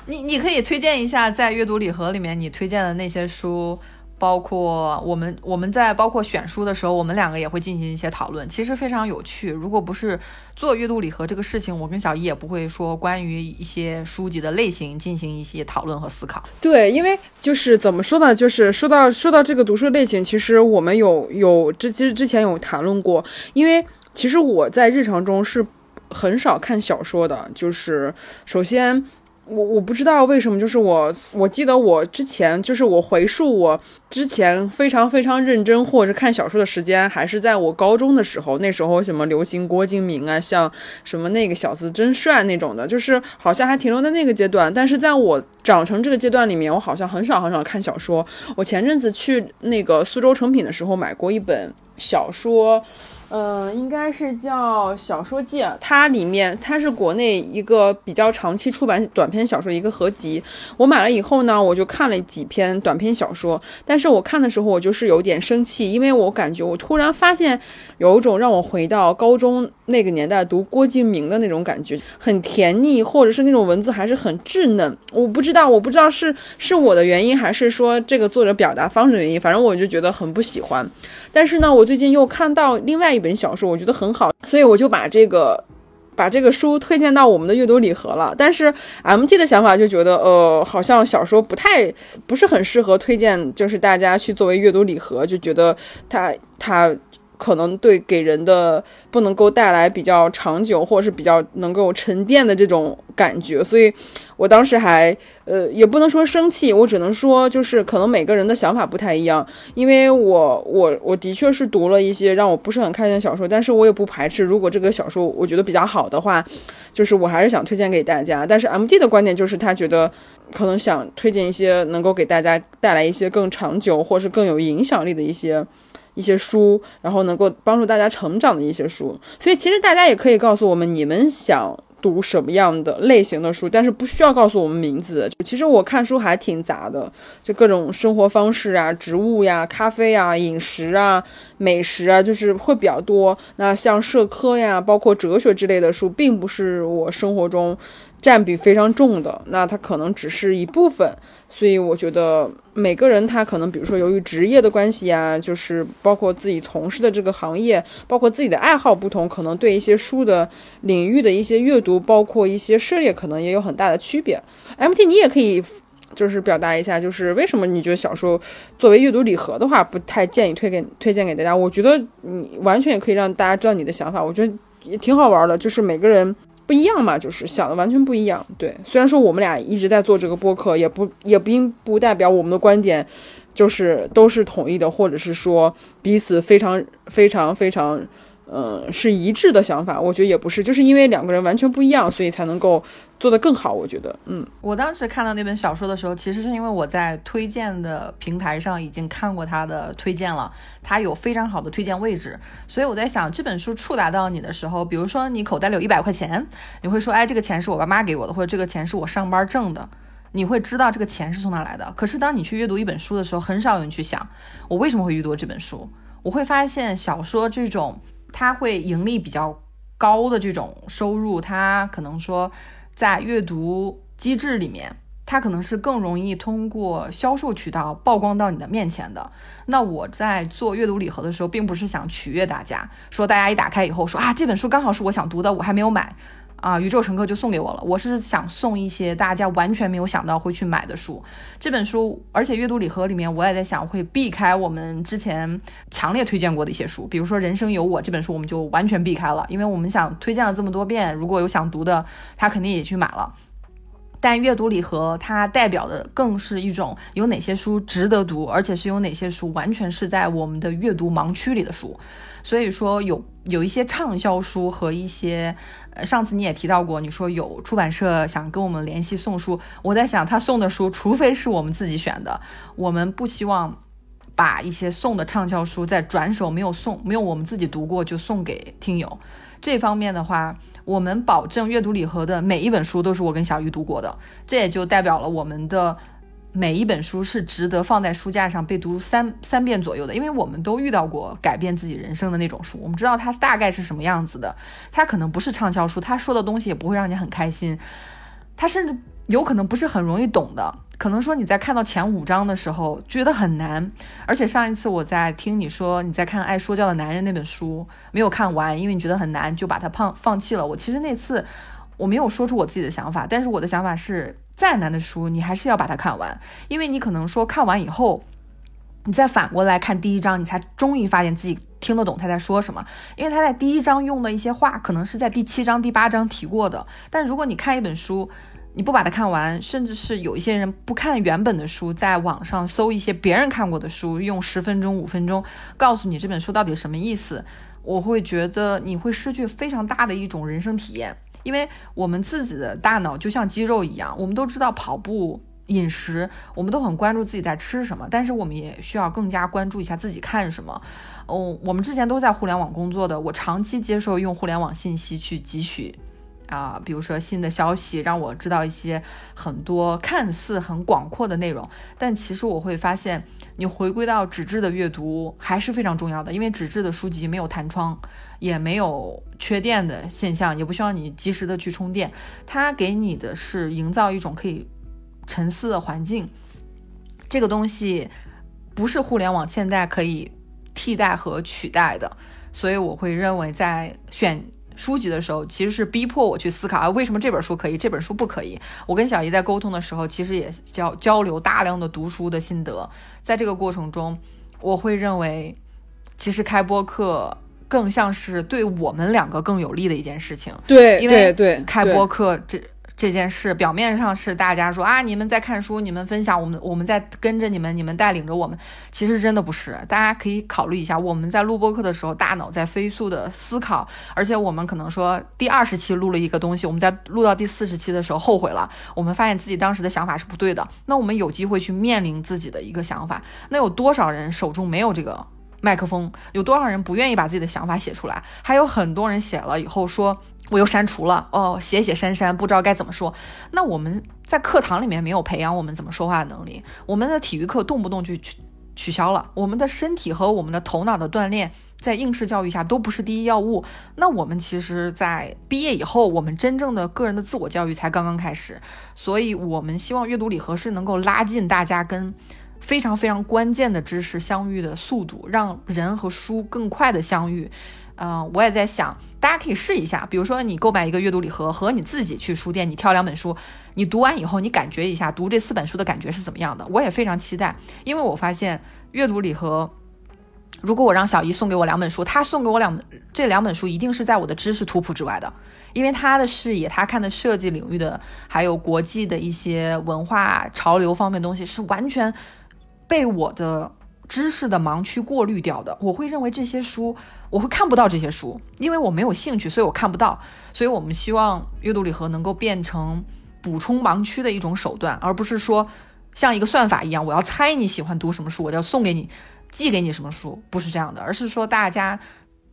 你你可以推荐一下在阅读礼盒里面你推荐的那些书。包括我们我们在包括选书的时候，我们两个也会进行一些讨论，其实非常有趣。如果不是做阅读礼盒这个事情，我跟小易也不会说关于一些书籍的类型进行一些讨论和思考。对，因为就是怎么说呢，就是说到说到这个读书类型，其实我们有有之其实之前有谈论过，因为其实我在日常中是很少看小说的，就是首先。我我不知道为什么，就是我我记得我之前就是我回溯我之前非常非常认真或者看小说的时间，还是在我高中的时候，那时候什么流行郭敬明啊，像什么那个小子真帅那种的，就是好像还停留在那个阶段。但是在我长成这个阶段里面，我好像很少很少看小说。我前阵子去那个苏州成品的时候，买过一本小说。嗯，应该是叫《小说界》，它里面它是国内一个比较长期出版短篇小说一个合集。我买了以后呢，我就看了几篇短篇小说，但是我看的时候我就是有点生气，因为我感觉我突然发现有一种让我回到高中那个年代读郭敬明的那种感觉，很甜腻，或者是那种文字还是很稚嫩。我不知道，我不知道是是我的原因，还是说这个作者表达方式的原因，反正我就觉得很不喜欢。但是呢，我最近又看到另外。一本小说，我觉得很好，所以我就把这个把这个书推荐到我们的阅读礼盒了。但是 M G 的想法就觉得，呃，好像小说不太不是很适合推荐，就是大家去作为阅读礼盒，就觉得它它可能对给人的不能够带来比较长久或者是比较能够沉淀的这种感觉，所以。我当时还，呃，也不能说生气，我只能说就是可能每个人的想法不太一样。因为我我我的确是读了一些让我不是很开心的小说，但是我也不排斥，如果这个小说我觉得比较好的话，就是我还是想推荐给大家。但是 M D 的观点就是他觉得可能想推荐一些能够给大家带来一些更长久或是更有影响力的一些一些书，然后能够帮助大家成长的一些书。所以其实大家也可以告诉我们，你们想。读什么样的类型的书，但是不需要告诉我们名字。其实我看书还挺杂的，就各种生活方式啊、植物呀、咖啡啊、饮食啊、美食啊，就是会比较多。那像社科呀，包括哲学之类的书，并不是我生活中。占比非常重的，那它可能只是一部分，所以我觉得每个人他可能，比如说由于职业的关系啊，就是包括自己从事的这个行业，包括自己的爱好不同，可能对一些书的领域的一些阅读，包括一些涉猎，可能也有很大的区别。M T，你也可以就是表达一下，就是为什么你觉得小说作为阅读礼盒的话，不太建议推给推荐给大家？我觉得你完全也可以让大家知道你的想法，我觉得也挺好玩的，就是每个人。不一样嘛，就是想的完全不一样。对，虽然说我们俩一直在做这个播客，也不也并不代表我们的观点就是都是统一的，或者是说彼此非常非常非常。嗯，是一致的想法，我觉得也不是，就是因为两个人完全不一样，所以才能够做得更好。我觉得，嗯，我当时看到那本小说的时候，其实是因为我在推荐的平台上已经看过他的推荐了，他有非常好的推荐位置，所以我在想，这本书触达到你的时候，比如说你口袋里有一百块钱，你会说，哎，这个钱是我爸妈给我的，或者这个钱是我上班挣的，你会知道这个钱是从哪来的。可是当你去阅读一本书的时候，很少有人去想，我为什么会阅读这本书？我会发现小说这种。它会盈利比较高的这种收入，它可能说在阅读机制里面，它可能是更容易通过销售渠道曝光到你的面前的。那我在做阅读礼盒的时候，并不是想取悦大家，说大家一打开以后说啊这本书刚好是我想读的，我还没有买。啊，宇宙乘客就送给我了。我是想送一些大家完全没有想到会去买的书。这本书，而且阅读礼盒里面，我也在想会避开我们之前强烈推荐过的一些书，比如说《人生有我》这本书，我们就完全避开了，因为我们想推荐了这么多遍，如果有想读的，他肯定也去买了。但阅读礼盒它代表的更是一种有哪些书值得读，而且是有哪些书完全是在我们的阅读盲区里的书。所以说有有一些畅销书和一些，呃，上次你也提到过，你说有出版社想跟我们联系送书，我在想他送的书，除非是我们自己选的，我们不希望把一些送的畅销书再转手没有送，没有我们自己读过就送给听友。这方面的话，我们保证阅读礼盒的每一本书都是我跟小鱼读过的，这也就代表了我们的。每一本书是值得放在书架上被读三三遍左右的，因为我们都遇到过改变自己人生的那种书，我们知道它大概是什么样子的。它可能不是畅销书，它说的东西也不会让你很开心。它甚至有可能不是很容易懂的。可能说你在看到前五章的时候觉得很难，而且上一次我在听你说你在看《爱说教的男人》那本书没有看完，因为你觉得很难就把它放放弃了。我其实那次我没有说出我自己的想法，但是我的想法是再难的书你还是要把它看完，因为你可能说看完以后，你再反过来看第一章，你才终于发现自己听得懂他在说什么，因为他在第一章用的一些话可能是在第七章、第八章提过的，但如果你看一本书。你不把它看完，甚至是有一些人不看原本的书，在网上搜一些别人看过的书，用十分钟、五分钟告诉你这本书到底什么意思，我会觉得你会失去非常大的一种人生体验。因为我们自己的大脑就像肌肉一样，我们都知道跑步、饮食，我们都很关注自己在吃什么，但是我们也需要更加关注一下自己看什么。哦，我们之前都在互联网工作的，我长期接受用互联网信息去汲取。啊，比如说新的消息让我知道一些很多看似很广阔的内容，但其实我会发现，你回归到纸质的阅读还是非常重要的，因为纸质的书籍没有弹窗，也没有缺电的现象，也不需要你及时的去充电，它给你的是营造一种可以沉思的环境。这个东西不是互联网现在可以替代和取代的，所以我会认为在选。书籍的时候，其实是逼迫我去思考啊，为什么这本书可以，这本书不可以？我跟小姨在沟通的时候，其实也交交流大量的读书的心得。在这个过程中，我会认为，其实开播课更像是对我们两个更有利的一件事情。对，因为对开播课这。这件事表面上是大家说啊，你们在看书，你们分享，我们我们在跟着你们，你们带领着我们。其实真的不是，大家可以考虑一下，我们在录播课的时候，大脑在飞速的思考，而且我们可能说第二十期录了一个东西，我们在录到第四十期的时候后悔了，我们发现自己当时的想法是不对的。那我们有机会去面临自己的一个想法，那有多少人手中没有这个？麦克风有多少人不愿意把自己的想法写出来？还有很多人写了以后说我又删除了哦，写写删删，不知道该怎么说。那我们在课堂里面没有培养我们怎么说话的能力，我们的体育课动不动就取取消了，我们的身体和我们的头脑的锻炼在应试教育下都不是第一要务。那我们其实，在毕业以后，我们真正的个人的自我教育才刚刚开始。所以，我们希望阅读礼盒是能够拉近大家跟。非常非常关键的知识相遇的速度，让人和书更快的相遇。嗯，我也在想，大家可以试一下，比如说你购买一个阅读礼盒，和你自己去书店，你挑两本书，你读完以后，你感觉一下读这四本书的感觉是怎么样的？我也非常期待，因为我发现阅读礼盒，如果我让小姨送给我两本书，她送给我两这两本书一定是在我的知识图谱之外的，因为她的视野，她看的设计领域的，还有国际的一些文化潮流方面东西是完全。被我的知识的盲区过滤掉的，我会认为这些书我会看不到这些书，因为我没有兴趣，所以我看不到。所以我们希望阅读礼盒能够变成补充盲区的一种手段，而不是说像一个算法一样，我要猜你喜欢读什么书，我就要送给你，寄给你什么书，不是这样的，而是说大家。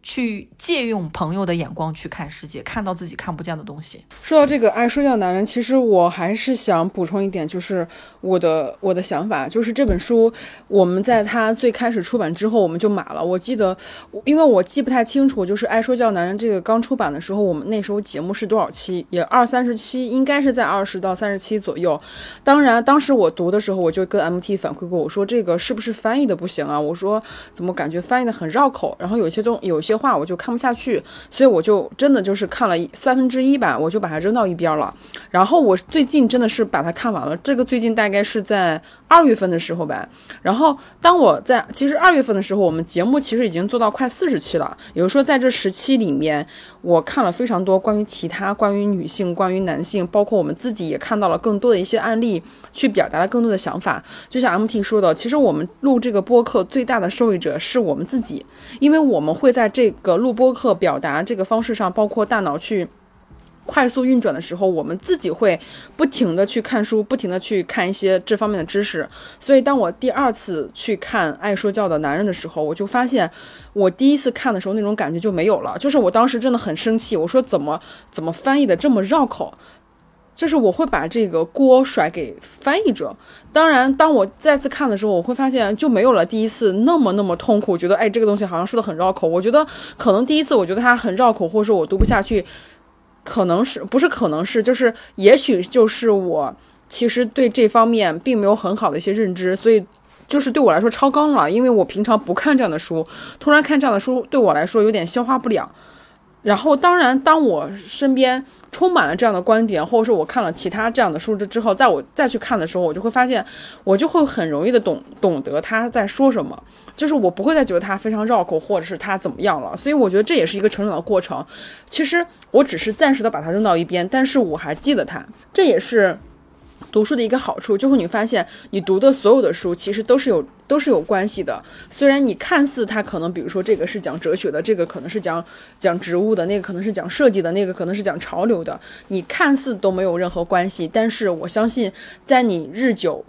去借用朋友的眼光去看世界，看到自己看不见的东西。说到这个爱说教男人，其实我还是想补充一点，就是我的我的想法，就是这本书我们在它最开始出版之后，我们就买了。我记得，因为我记不太清楚，就是爱说教男人这个刚出版的时候，我们那时候节目是多少期？也二三十期，应该是在二十到三十期左右。当然，当时我读的时候，我就跟 MT 反馈过，我说这个是不是翻译的不行啊？我说怎么感觉翻译的很绕口？然后有些东有些。话我就看不下去，所以我就真的就是看了三分之一吧，我就把它扔到一边了。然后我最近真的是把它看完了，这个最近大概是在。二月份的时候吧，然后当我在其实二月份的时候，我们节目其实已经做到快四十期了。也就是说，在这十期里面，我看了非常多关于其他、关于女性、关于男性，包括我们自己也看到了更多的一些案例，去表达了更多的想法。就像 MT 说的，其实我们录这个播客最大的受益者是我们自己，因为我们会在这个录播课表达这个方式上，包括大脑去。快速运转的时候，我们自己会不停的去看书，不停的去看一些这方面的知识。所以，当我第二次去看《爱说教的男人》的时候，我就发现，我第一次看的时候那种感觉就没有了。就是我当时真的很生气，我说怎么怎么翻译的这么绕口？就是我会把这个锅甩给翻译者。当然，当我再次看的时候，我会发现就没有了第一次那么那么痛苦，觉得哎这个东西好像说的很绕口。我觉得可能第一次我觉得它很绕口，或者说我读不下去。可能是不是可能是就是也许就是我其实对这方面并没有很好的一些认知，所以就是对我来说超纲了，因为我平常不看这样的书，突然看这样的书对我来说有点消化不了。然后当然，当我身边充满了这样的观点，或者说我看了其他这样的书之之后，在我再去看的时候，我就会发现，我就会很容易的懂懂得他在说什么。就是我不会再觉得它非常绕口，或者是它怎么样了，所以我觉得这也是一个成长的过程。其实我只是暂时的把它扔到一边，但是我还记得它，这也是读书的一个好处，就是你发现你读的所有的书其实都是有都是有关系的。虽然你看似它可能，比如说这个是讲哲学的，这个可能是讲讲植物的，那个可能是讲设计的，那个可能是讲潮流的，你看似都没有任何关系，但是我相信在你日久，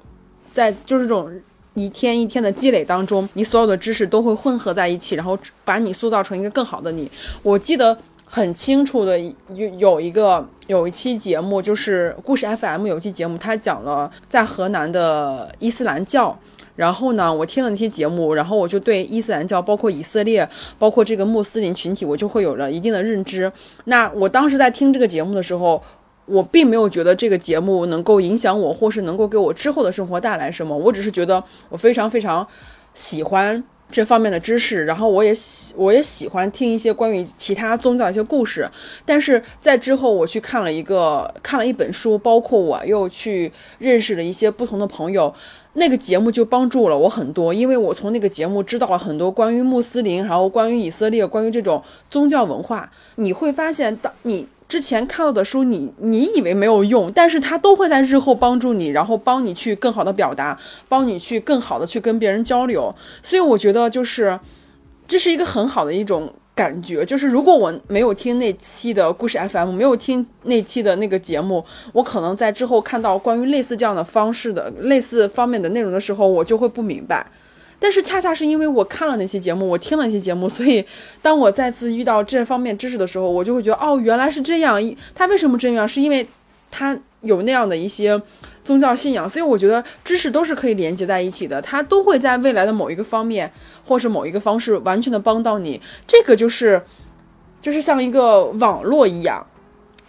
在就是这种。一天一天的积累当中，你所有的知识都会混合在一起，然后把你塑造成一个更好的你。我记得很清楚的有有一个有一期节目，就是故事 FM 有一期节目，他讲了在河南的伊斯兰教。然后呢，我听了那期节目，然后我就对伊斯兰教，包括以色列，包括这个穆斯林群体，我就会有了一定的认知。那我当时在听这个节目的时候。我并没有觉得这个节目能够影响我，或是能够给我之后的生活带来什么。我只是觉得我非常非常喜欢这方面的知识，然后我也喜我也喜欢听一些关于其他宗教一些故事。但是在之后，我去看了一个看了一本书，包括我又去认识了一些不同的朋友，那个节目就帮助了我很多，因为我从那个节目知道了很多关于穆斯林，然后关于以色列，关于这种宗教文化。你会发现，当你。之前看到的书，你你以为没有用，但是它都会在日后帮助你，然后帮你去更好的表达，帮你去更好的去跟别人交流。所以我觉得就是，这是一个很好的一种感觉。就是如果我没有听那期的故事 FM，没有听那期的那个节目，我可能在之后看到关于类似这样的方式的类似方面的内容的时候，我就会不明白。但是恰恰是因为我看了那些节目，我听了那些节目，所以当我再次遇到这方面知识的时候，我就会觉得哦，原来是这样。他为什么这样？是因为他有那样的一些宗教信仰，所以我觉得知识都是可以连接在一起的，它都会在未来的某一个方面，或是某一个方式完全的帮到你。这个就是，就是像一个网络一样，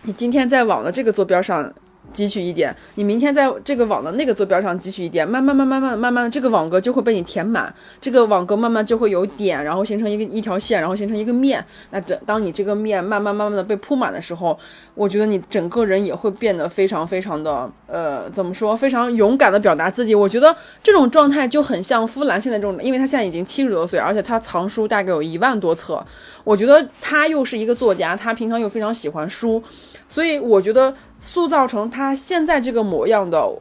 你今天在网的这个坐标上。汲取一点，你明天在这个网的那个坐标上汲取一点，慢慢慢慢慢慢慢的，这个网格就会被你填满，这个网格慢慢就会有点，然后形成一个一条线，然后形成一个面。那这当你这个面慢慢慢慢的被铺满的时候，我觉得你整个人也会变得非常非常的，呃，怎么说，非常勇敢的表达自己。我觉得这种状态就很像夫兰现在这种，因为他现在已经七十多岁，而且他藏书大概有一万多册。我觉得他又是一个作家，他平常又非常喜欢书。所以我觉得塑造成他现在这个模样的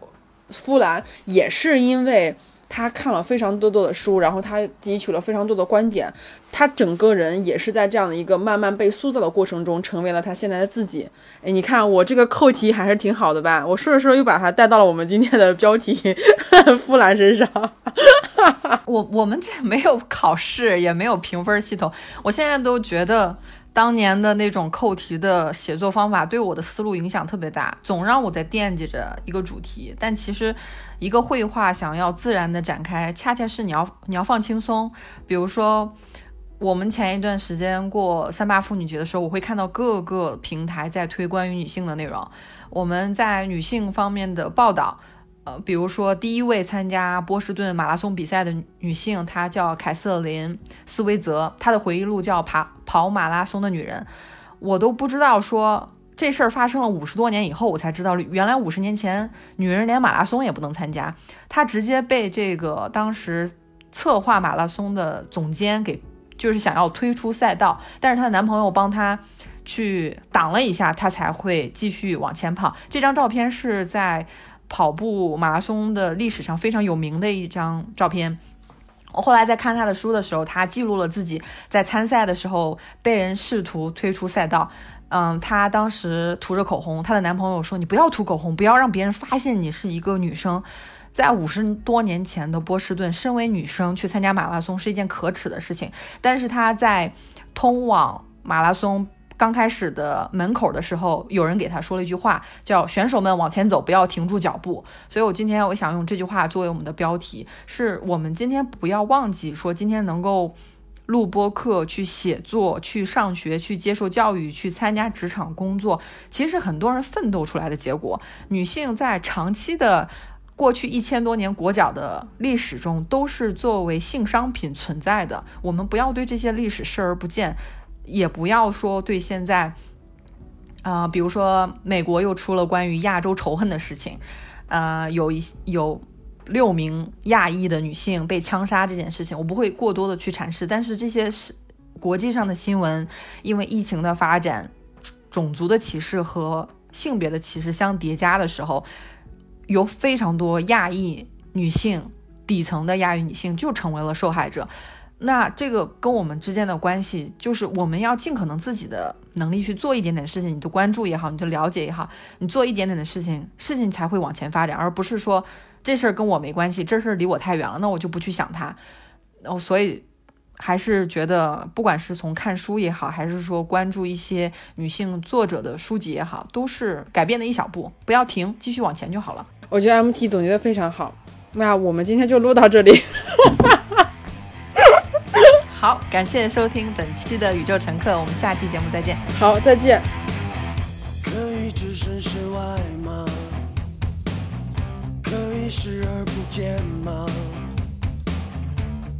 夫兰，也是因为他看了非常多多的书，然后他汲取了非常多的观点，他整个人也是在这样的一个慢慢被塑造的过程中，成为了他现在的自己。哎，你看我这个扣题还是挺好的吧？我说着说着又把它带到了我们今天的标题夫兰身上。我我们这没有考试，也没有评分系统，我现在都觉得。当年的那种扣题的写作方法对我的思路影响特别大，总让我在惦记着一个主题。但其实，一个绘画想要自然的展开，恰恰是你要你要放轻松。比如说，我们前一段时间过三八妇女节的时候，我会看到各个平台在推关于女性的内容。我们在女性方面的报道。呃，比如说第一位参加波士顿马拉松比赛的女性，她叫凯瑟琳·斯威泽，她的回忆录叫《跑跑马拉松的女人》。我都不知道说这事儿发生了五十多年以后，我才知道原来五十年前女人连马拉松也不能参加。她直接被这个当时策划马拉松的总监给就是想要推出赛道，但是她的男朋友帮她去挡了一下，她才会继续往前跑。这张照片是在。跑步马拉松的历史上非常有名的一张照片。我后来在看他的书的时候，他记录了自己在参赛的时候被人试图推出赛道。嗯，他当时涂着口红，他的男朋友说：“你不要涂口红，不要让别人发现你是一个女生。”在五十多年前的波士顿，身为女生去参加马拉松是一件可耻的事情。但是他在通往马拉松。刚开始的门口的时候，有人给他说了一句话，叫“选手们往前走，不要停住脚步”。所以，我今天我想用这句话作为我们的标题，是我们今天不要忘记说，今天能够，录播课、去写作、去上学、去接受教育、去参加职场工作，其实是很多人奋斗出来的结果。女性在长期的过去一千多年裹脚的历史中，都是作为性商品存在的。我们不要对这些历史视而不见，也不要说对现在，啊，比如说美国又出了关于亚洲仇恨的事情，呃，有一有。六名亚裔的女性被枪杀这件事情，我不会过多的去阐释。但是这些是国际上的新闻，因为疫情的发展，种族的歧视和性别的歧视相叠加的时候，有非常多亚裔女性，底层的亚裔女性就成为了受害者。那这个跟我们之间的关系，就是我们要尽可能自己的能力去做一点点事情，你的关注也好，你的了解也好，你做一点点的事情，事情才会往前发展，而不是说。这事儿跟我没关系，这事儿离我太远了，那我就不去想它。哦，所以还是觉得，不管是从看书也好，还是说关注一些女性作者的书籍也好，都是改变的一小步，不要停，继续往前就好了。我觉得 MT 总结的非常好。那我们今天就录到这里。好，感谢收听本期的宇宙乘客，我们下期节目再见。好，再见。可以置身事外吗？可以视而不见吗？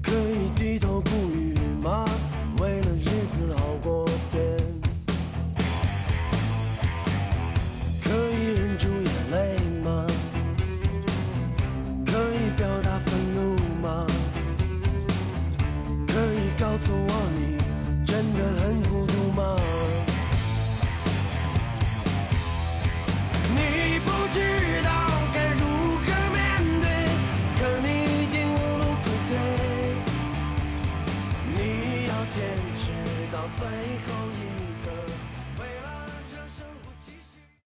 可以低头不语吗？为了日子好过。